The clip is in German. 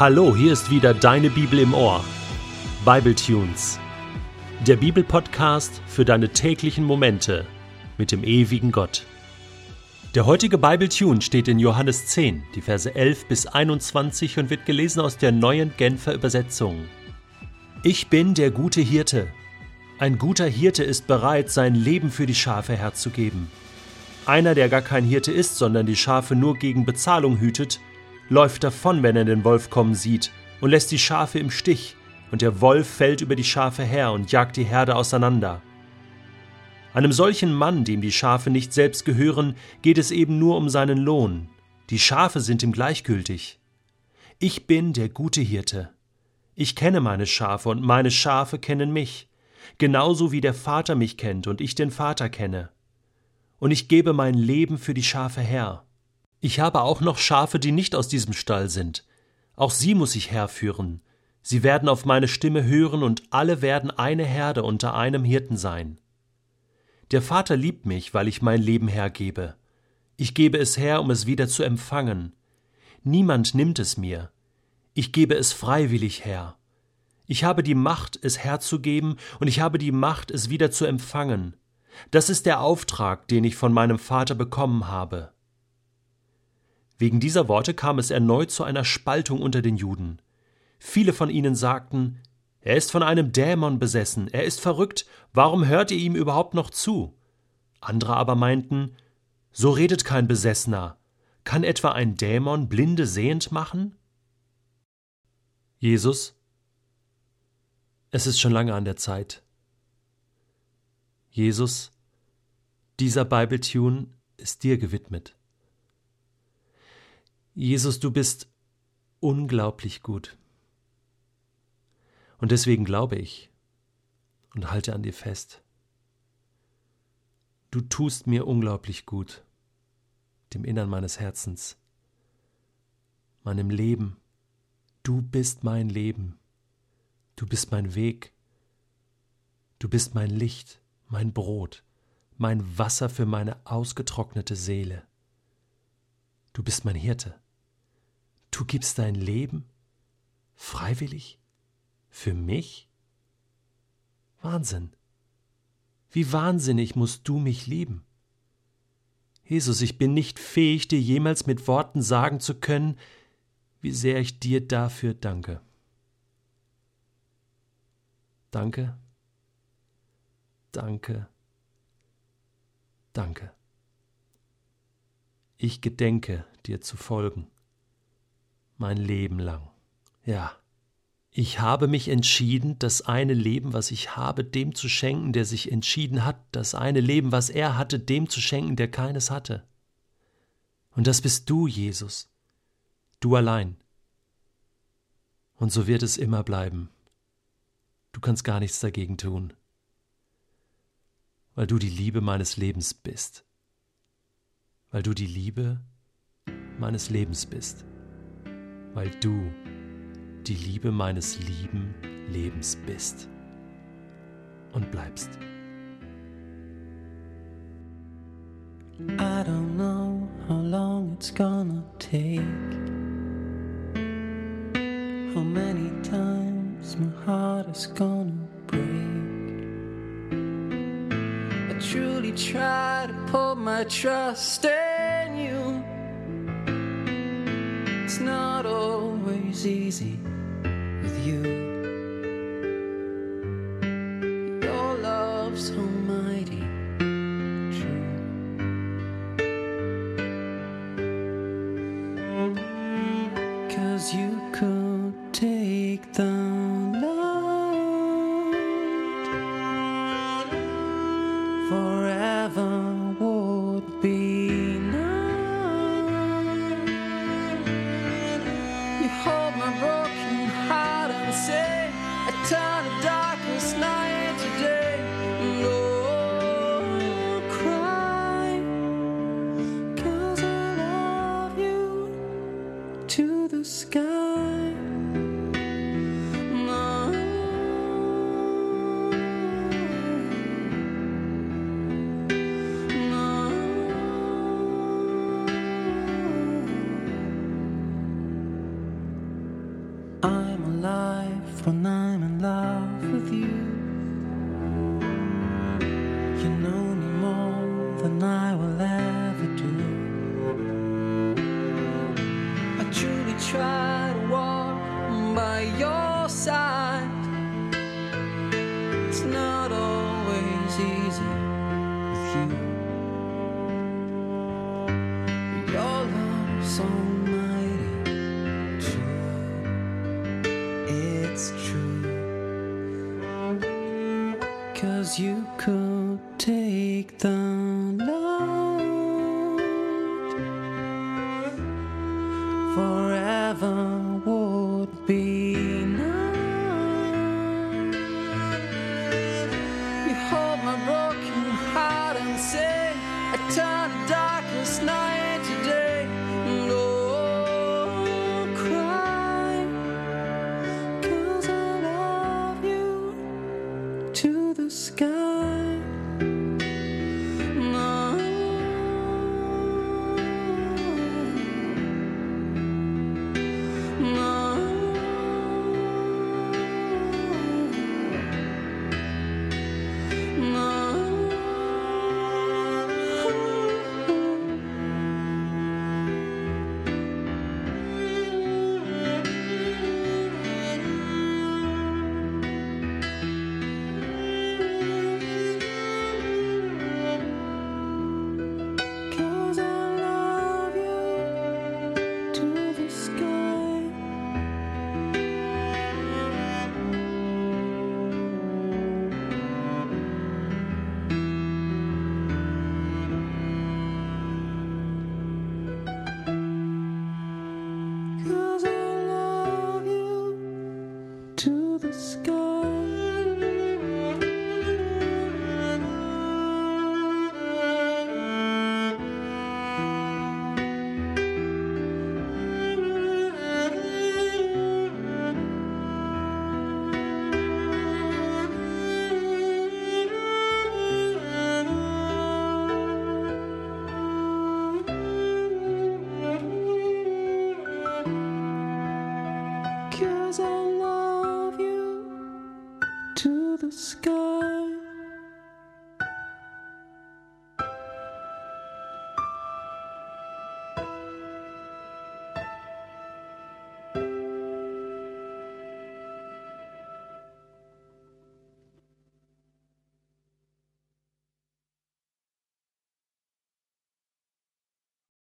Hallo, hier ist wieder deine Bibel im Ohr. Bible Tunes. Der Bibelpodcast für deine täglichen Momente mit dem ewigen Gott. Der heutige Bible Tune steht in Johannes 10, die Verse 11 bis 21 und wird gelesen aus der neuen Genfer Übersetzung. Ich bin der gute Hirte. Ein guter Hirte ist bereit, sein Leben für die Schafe herzugeben. Einer, der gar kein Hirte ist, sondern die Schafe nur gegen Bezahlung hütet, läuft davon, wenn er den Wolf kommen sieht, und lässt die Schafe im Stich, und der Wolf fällt über die Schafe her und jagt die Herde auseinander. Einem solchen Mann, dem die Schafe nicht selbst gehören, geht es eben nur um seinen Lohn. Die Schafe sind ihm gleichgültig. Ich bin der gute Hirte. Ich kenne meine Schafe und meine Schafe kennen mich, genauso wie der Vater mich kennt und ich den Vater kenne. Und ich gebe mein Leben für die Schafe her. Ich habe auch noch Schafe, die nicht aus diesem Stall sind. Auch sie muss ich herführen. Sie werden auf meine Stimme hören und alle werden eine Herde unter einem Hirten sein. Der Vater liebt mich, weil ich mein Leben hergebe. Ich gebe es her, um es wieder zu empfangen. Niemand nimmt es mir. Ich gebe es freiwillig her. Ich habe die Macht, es herzugeben, und ich habe die Macht, es wieder zu empfangen. Das ist der Auftrag, den ich von meinem Vater bekommen habe. Wegen dieser Worte kam es erneut zu einer Spaltung unter den Juden. Viele von ihnen sagten, er ist von einem Dämon besessen, er ist verrückt, warum hört ihr ihm überhaupt noch zu? Andere aber meinten, so redet kein Besessener, kann etwa ein Dämon Blinde sehend machen? Jesus, es ist schon lange an der Zeit. Jesus, dieser Bibletune ist dir gewidmet. Jesus, du bist unglaublich gut. Und deswegen glaube ich und halte an dir fest. Du tust mir unglaublich gut, dem Innern meines Herzens, meinem Leben. Du bist mein Leben. Du bist mein Weg. Du bist mein Licht, mein Brot, mein Wasser für meine ausgetrocknete Seele. Du bist mein Hirte. Du gibst dein Leben freiwillig für mich? Wahnsinn. Wie wahnsinnig musst du mich lieben. Jesus, ich bin nicht fähig, dir jemals mit Worten sagen zu können, wie sehr ich dir dafür danke. Danke, danke, danke. Ich gedenke, dir zu folgen mein Leben lang. Ja. Ich habe mich entschieden, das eine Leben, was ich habe, dem zu schenken, der sich entschieden hat, das eine Leben, was er hatte, dem zu schenken, der keines hatte. Und das bist du, Jesus. Du allein. Und so wird es immer bleiben. Du kannst gar nichts dagegen tun, weil du die Liebe meines Lebens bist, weil du die Liebe meines Lebens bist weil du die Liebe meines lieben Lebens bist und bleibst. I don't know how long it's gonna take. How many times my heart is gonna break. I truly try to put my trust in not always easy with you. Your love's so mighty true. Cause you could take the when I'm in love with you. You know me more than I will ever do. I truly try to walk by your side. It's not always easy with you. Your love's almighty Cause you could take the light forever would be sky.